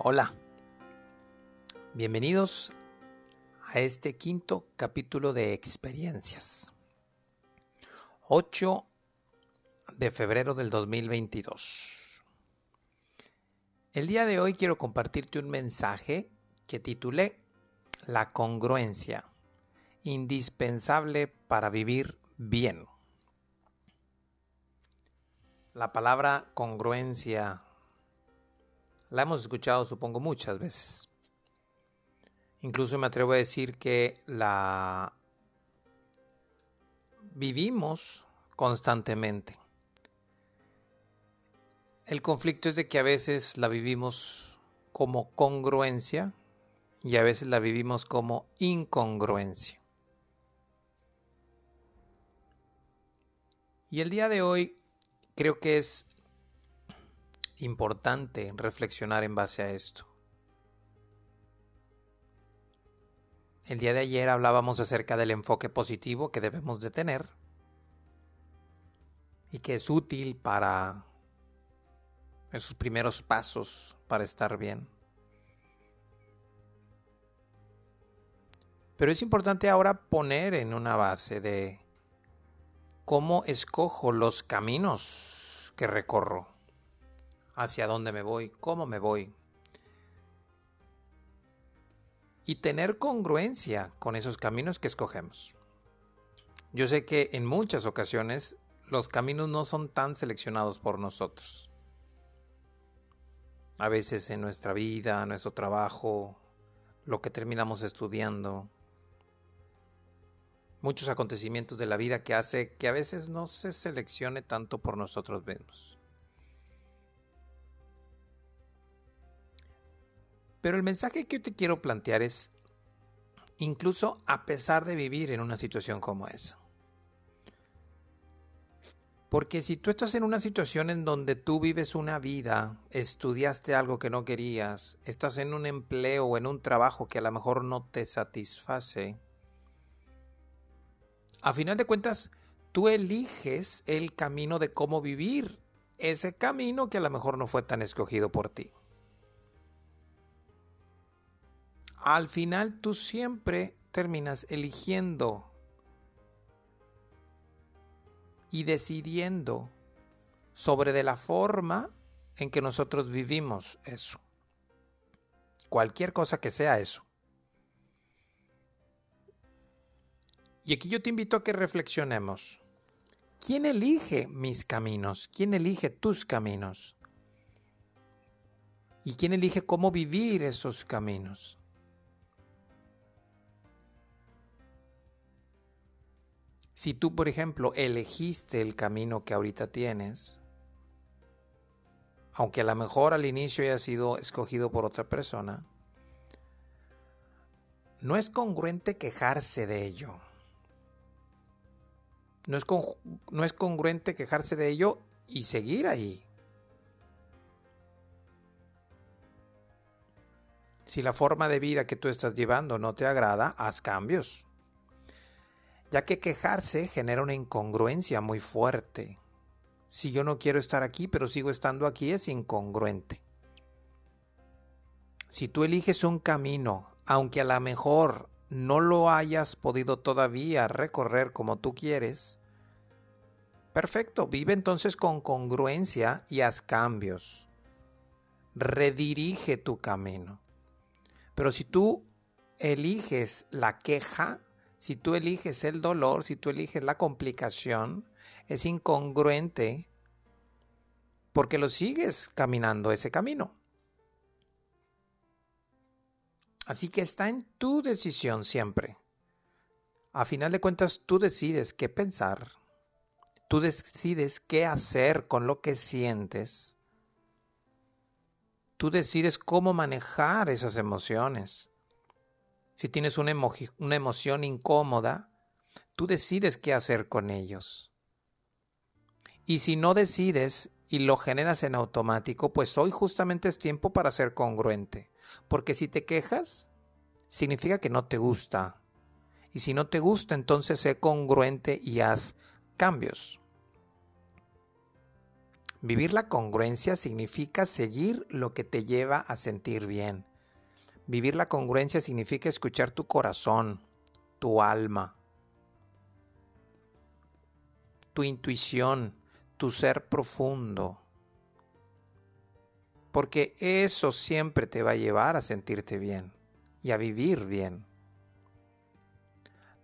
Hola, bienvenidos a este quinto capítulo de experiencias. 8 de febrero del 2022. El día de hoy quiero compartirte un mensaje que titulé La congruencia, indispensable para vivir bien. La palabra congruencia la hemos escuchado supongo muchas veces. Incluso me atrevo a decir que la vivimos constantemente. El conflicto es de que a veces la vivimos como congruencia y a veces la vivimos como incongruencia. Y el día de hoy creo que es importante reflexionar en base a esto. El día de ayer hablábamos acerca del enfoque positivo que debemos de tener y que es útil para esos primeros pasos para estar bien. Pero es importante ahora poner en una base de cómo escojo los caminos que recorro hacia dónde me voy, cómo me voy. Y tener congruencia con esos caminos que escogemos. Yo sé que en muchas ocasiones los caminos no son tan seleccionados por nosotros. A veces en nuestra vida, nuestro trabajo, lo que terminamos estudiando, muchos acontecimientos de la vida que hace que a veces no se seleccione tanto por nosotros mismos. Pero el mensaje que yo te quiero plantear es, incluso a pesar de vivir en una situación como esa. Porque si tú estás en una situación en donde tú vives una vida, estudiaste algo que no querías, estás en un empleo o en un trabajo que a lo mejor no te satisface, a final de cuentas, tú eliges el camino de cómo vivir ese camino que a lo mejor no fue tan escogido por ti. Al final tú siempre terminas eligiendo y decidiendo sobre de la forma en que nosotros vivimos eso. Cualquier cosa que sea eso. Y aquí yo te invito a que reflexionemos. ¿Quién elige mis caminos? ¿Quién elige tus caminos? ¿Y quién elige cómo vivir esos caminos? Si tú, por ejemplo, elegiste el camino que ahorita tienes, aunque a lo mejor al inicio haya sido escogido por otra persona, no es congruente quejarse de ello. No es, no es congruente quejarse de ello y seguir ahí. Si la forma de vida que tú estás llevando no te agrada, haz cambios ya que quejarse genera una incongruencia muy fuerte. Si yo no quiero estar aquí, pero sigo estando aquí, es incongruente. Si tú eliges un camino, aunque a lo mejor no lo hayas podido todavía recorrer como tú quieres, perfecto, vive entonces con congruencia y haz cambios. Redirige tu camino. Pero si tú eliges la queja, si tú eliges el dolor, si tú eliges la complicación, es incongruente porque lo sigues caminando ese camino. Así que está en tu decisión siempre. A final de cuentas, tú decides qué pensar, tú decides qué hacer con lo que sientes, tú decides cómo manejar esas emociones. Si tienes una, emoción incómoda, tú decides qué hacer con ellos. Y si no decides y lo generas en automático, pues hoy justamente es tiempo para ser congruente. Porque si te quejas, significa que no te gusta. Y si no te gusta, entonces sé congruente y haz cambios. Vivir la congruencia significa seguir lo que te lleva a sentir bien. Vivir la congruencia significa escuchar tu corazón, tu alma, tu intuición, tu ser profundo. Porque eso siempre te va a llevar a sentirte bien y a vivir bien.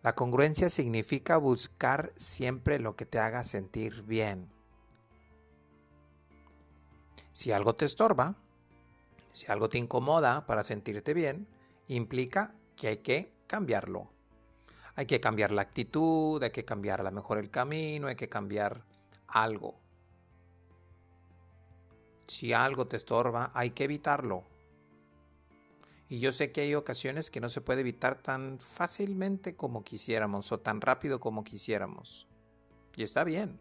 La congruencia significa buscar siempre lo que te haga sentir bien. Si algo te estorba, si algo te incomoda para sentirte bien, implica que hay que cambiarlo. Hay que cambiar la actitud, hay que cambiar a lo mejor el camino, hay que cambiar algo. Si algo te estorba, hay que evitarlo. Y yo sé que hay ocasiones que no se puede evitar tan fácilmente como quisiéramos o tan rápido como quisiéramos. Y está bien.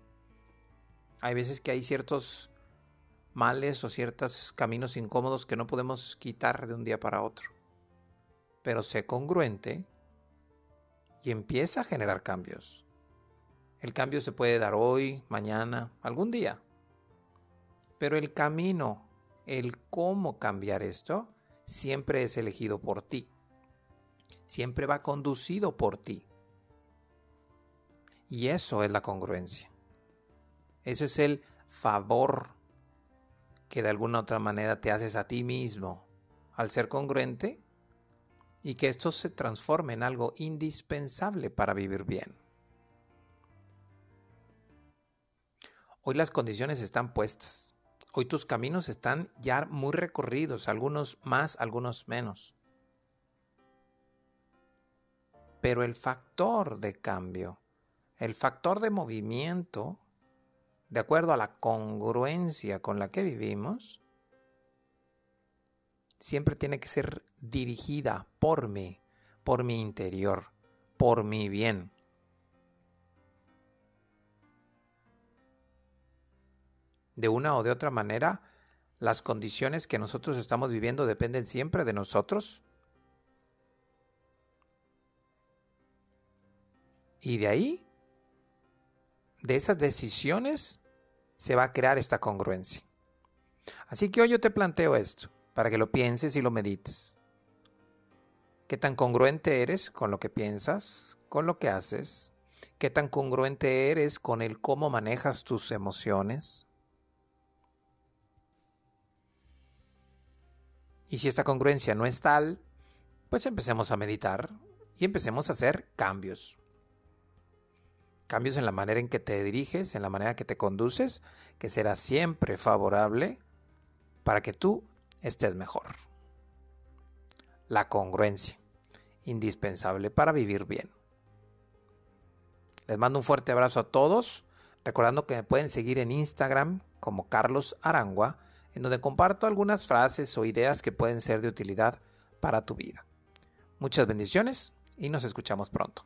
Hay veces que hay ciertos males o ciertos caminos incómodos que no podemos quitar de un día para otro. Pero sé congruente y empieza a generar cambios. El cambio se puede dar hoy, mañana, algún día. Pero el camino, el cómo cambiar esto, siempre es elegido por ti. Siempre va conducido por ti. Y eso es la congruencia. Eso es el favor que de alguna otra manera te haces a ti mismo al ser congruente y que esto se transforme en algo indispensable para vivir bien. Hoy las condiciones están puestas. Hoy tus caminos están ya muy recorridos, algunos más, algunos menos. Pero el factor de cambio, el factor de movimiento, de acuerdo a la congruencia con la que vivimos, siempre tiene que ser dirigida por mí, por mi interior, por mi bien. De una o de otra manera, las condiciones que nosotros estamos viviendo dependen siempre de nosotros. Y de ahí, de esas decisiones, se va a crear esta congruencia. Así que hoy yo te planteo esto, para que lo pienses y lo medites. ¿Qué tan congruente eres con lo que piensas, con lo que haces? ¿Qué tan congruente eres con el cómo manejas tus emociones? Y si esta congruencia no es tal, pues empecemos a meditar y empecemos a hacer cambios cambios en la manera en que te diriges, en la manera que te conduces, que será siempre favorable para que tú estés mejor. La congruencia, indispensable para vivir bien. Les mando un fuerte abrazo a todos, recordando que me pueden seguir en Instagram como Carlos Arangua, en donde comparto algunas frases o ideas que pueden ser de utilidad para tu vida. Muchas bendiciones y nos escuchamos pronto.